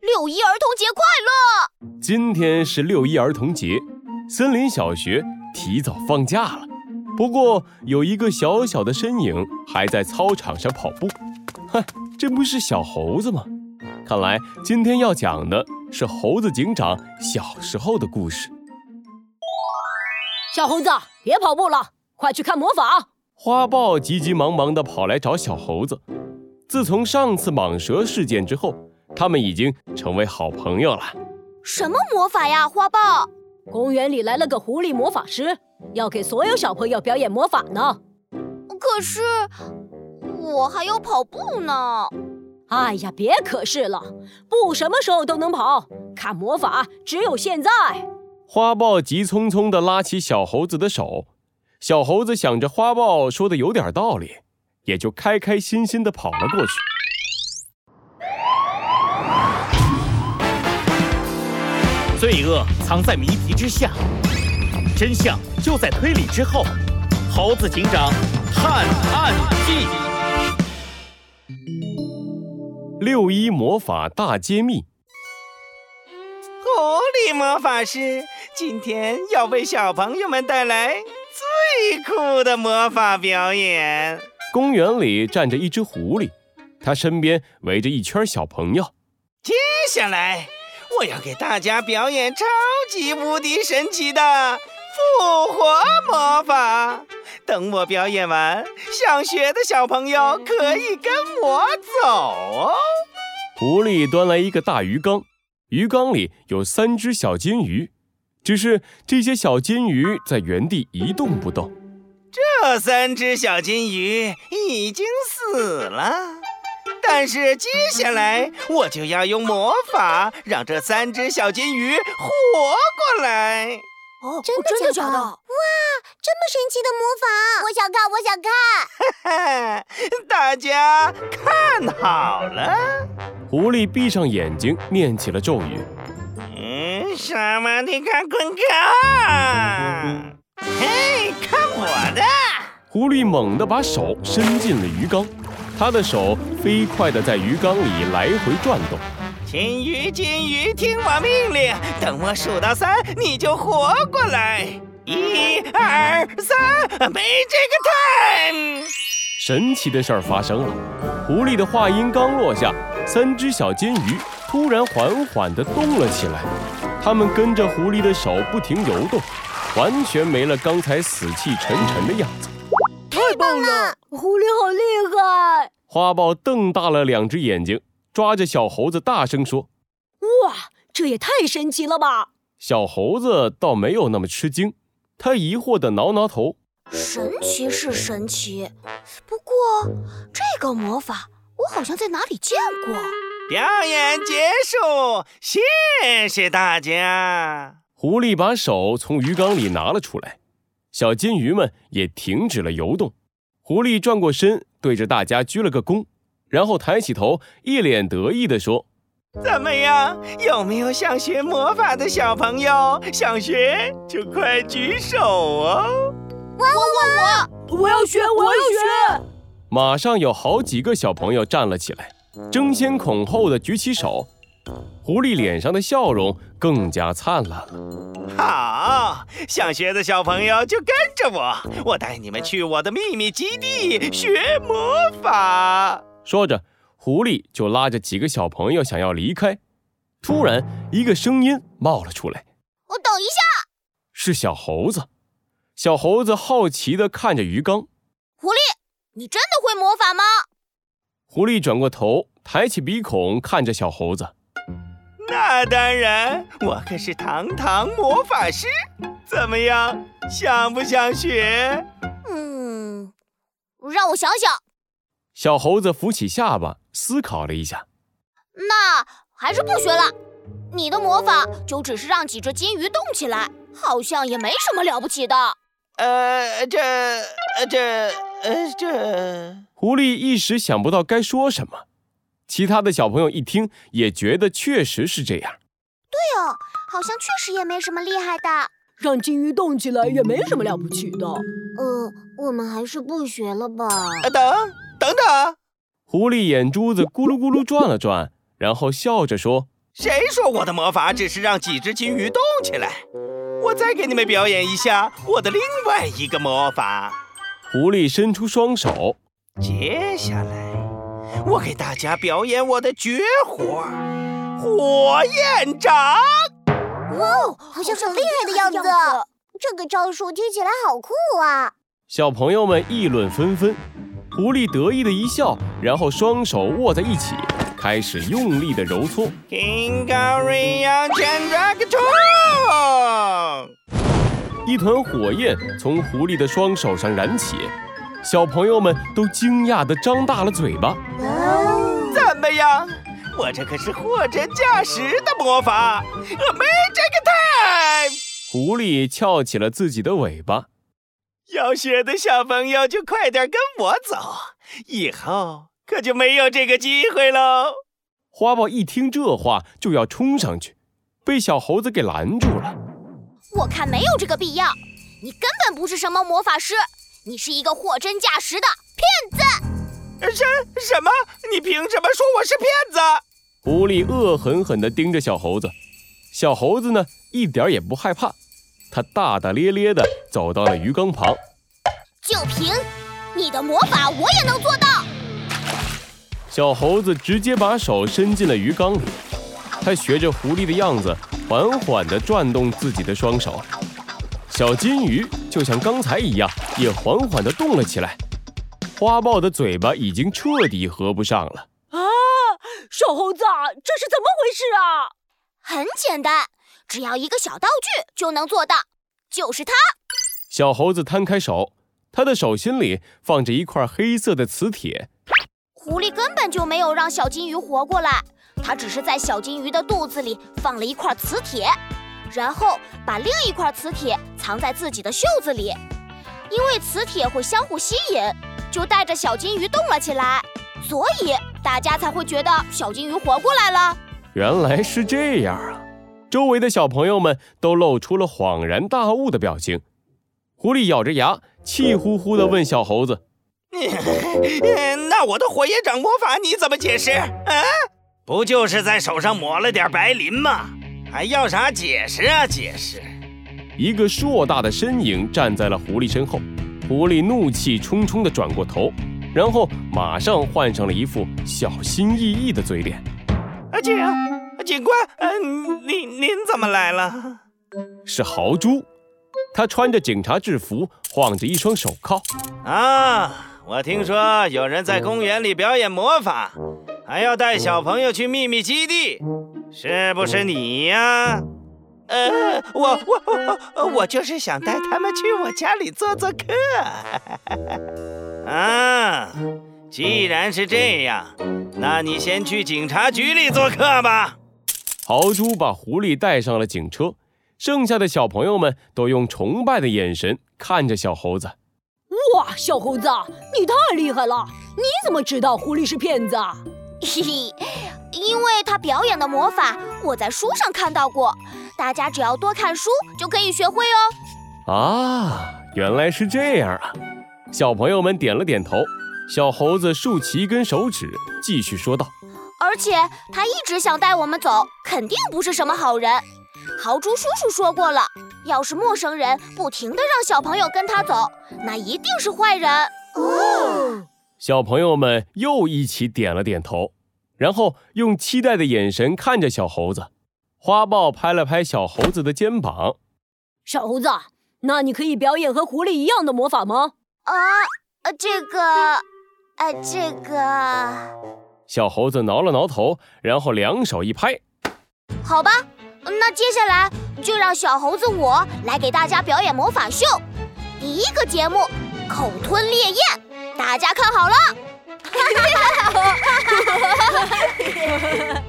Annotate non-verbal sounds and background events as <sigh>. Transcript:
六一儿童节快乐！今天是六一儿童节，森林小学提早放假了。不过有一个小小的身影还在操场上跑步，<laughs> 哼，这不是小猴子吗？看来今天要讲的是猴子警长小时候的故事。小猴子，别跑步了，快去看魔法！花豹急急忙忙地跑来找小猴子。自从上次蟒蛇事件之后，他们已经成为好朋友了。什么魔法呀，花豹？公园里来了个狐狸魔法师，要给所有小朋友表演魔法呢。可是我还要跑步呢。哎呀，别可是了，步什么时候都能跑，看魔法只有现在。花豹急匆匆地拉起小猴子的手，小猴子想着花豹说的有点道理，也就开开心心地跑了过去。罪恶藏在谜题之下，真相就在推理之后。猴子警长探案记，六一魔法大揭秘。狐狸魔法师今天要为小朋友们带来最酷的魔法表演。公园里站着一只狐狸，它身边围着一圈小朋友。接下来，我要给大家表演超级无敌神奇的复活魔法。等我表演完，想学的小朋友可以跟我走哦。狐狸端来一个大鱼缸。鱼缸里有三只小金鱼，只是这些小金鱼在原地一动不动。这三只小金鱼已经死了，但是接下来我就要用魔法让这三只小金鱼活过来。哦，真的假的？哇，这么神奇的魔法，我想看，我想看。<laughs> 大家看好了。狐狸闭上眼睛，念起了咒语。嗯，什么你看滚开！<laughs> 嘿，看我的！狐狸猛地把手伸进了鱼缸，他的手飞快地在鱼缸里来回转动。金鱼，金鱼，听我命令，等我数到三，你就活过来。一、二、三，没这个 time。神奇的事儿发生了，狐狸的话音刚落下。三只小金鱼突然缓缓地动了起来，它们跟着狐狸的手不停游动，完全没了刚才死气沉沉的样子。太棒了，狐狸好厉害！花豹瞪大了两只眼睛，抓着小猴子大声说：“哇，这也太神奇了吧！”小猴子倒没有那么吃惊，他疑惑的挠挠头：“神奇是神奇，不过这个魔法……”我好像在哪里见过。表演结束，谢谢大家。狐狸把手从鱼缸里拿了出来，小金鱼们也停止了游动。狐狸转过身，对着大家鞠了个躬，然后抬起头，一脸得意地说：“怎么样？有没有想学魔法的小朋友？想学就快举手哦！我我我我要学，我要学。”马上有好几个小朋友站了起来，争先恐后的举起手。狐狸脸上的笑容更加灿烂了。好，想学的小朋友就跟着我，我带你们去我的秘密基地学魔法。说着，狐狸就拉着几个小朋友想要离开。突然，一个声音冒了出来：“我等一下。”是小猴子。小猴子好奇地看着鱼缸。狐狸。你真的会魔法吗？狐狸转过头，抬起鼻孔看着小猴子。那当然，我可是堂堂魔法师。怎么样，想不想学？嗯，让我想想。小猴子扶起下巴，思考了一下。那还是不学了。你的魔法就只是让几只金鱼动起来，好像也没什么了不起的。呃，这，这。呃，这狐狸一时想不到该说什么，其他的小朋友一听也觉得确实是这样。对哦，好像确实也没什么厉害的，让金鱼动起来也没什么了不起的。呃，我们还是不学了吧。等，等等。狐狸眼珠子咕噜咕噜转了转，然后笑着说：“谁说我的魔法只是让几只金鱼动起来？我再给你们表演一下我的另外一个魔法。狐狸伸出双手，接下来我给大家表演我的绝活——火焰掌。哇哦，好像很厉害的样子。这个招数听起来好酷啊！小朋友们议论纷纷。狐狸得意的一笑，然后双手握在一起，开始用力的揉搓。一团火焰从狐狸的双手上燃起，小朋友们都惊讶地张大了嘴巴。怎么样？我这可是货真价实的魔法，Magic Time！狐狸翘起了自己的尾巴。要学的小朋友就快点跟我走，以后可就没有这个机会喽。花豹一听这话就要冲上去，被小猴子给拦住了。我看没有这个必要，你根本不是什么魔法师，你是一个货真价实的骗子。什什么？你凭什么说我是骗子？狐狸恶狠狠地盯着小猴子，小猴子呢，一点也不害怕。他大大咧咧地走到了鱼缸旁，就凭你的魔法，我也能做到。小猴子直接把手伸进了鱼缸里，他学着狐狸的样子，缓缓地转动自己的双手。小金鱼就像刚才一样，也缓缓地动了起来。花豹的嘴巴已经彻底合不上了。啊，小猴子，这是怎么回事啊？很简单。只要一个小道具就能做到，就是它。小猴子摊开手，他的手心里放着一块黑色的磁铁。狐狸根本就没有让小金鱼活过来，它只是在小金鱼的肚子里放了一块磁铁，然后把另一块磁铁藏在自己的袖子里。因为磁铁会相互吸引，就带着小金鱼动了起来，所以大家才会觉得小金鱼活过来了。原来是这样啊！周围的小朋友们都露出了恍然大悟的表情。狐狸咬着牙，气呼呼地问小猴子：“ <laughs> 那我的火焰掌魔法你怎么解释？啊，不就是在手上抹了点白磷吗？还要啥解释啊？解释！”一个硕大的身影站在了狐狸身后，狐狸怒气冲冲地转过头，然后马上换上了一副小心翼翼的嘴脸。阿姐。警官，嗯，您您怎么来了？是豪猪，他穿着警察制服，晃着一双手铐。啊，我听说有人在公园里表演魔法，还要带小朋友去秘密基地，是不是你呀？呃，我我我我就是想带他们去我家里做做客。啊，既然是这样，那你先去警察局里做客吧。豪猪把狐狸带上了警车，剩下的小朋友们都用崇拜的眼神看着小猴子。哇，小猴子，你太厉害了！你怎么知道狐狸是骗子？嘿嘿，因为他表演的魔法我在书上看到过，大家只要多看书就可以学会哦。啊，原来是这样啊！小朋友们点了点头。小猴子竖起一根手指，继续说道。而且他一直想带我们走，肯定不是什么好人。豪猪叔叔说过了，要是陌生人不停地让小朋友跟他走，那一定是坏人。哦，小朋友们又一起点了点头，然后用期待的眼神看着小猴子。花豹拍了拍小猴子的肩膀：“小猴子，那你可以表演和狐狸一样的魔法吗？”啊，呃，这个，呃，这个。小猴子挠了挠头，然后两手一拍：“好吧，那接下来就让小猴子我来给大家表演魔法秀。第一个节目，口吞烈焰，大家看好了。<laughs> ”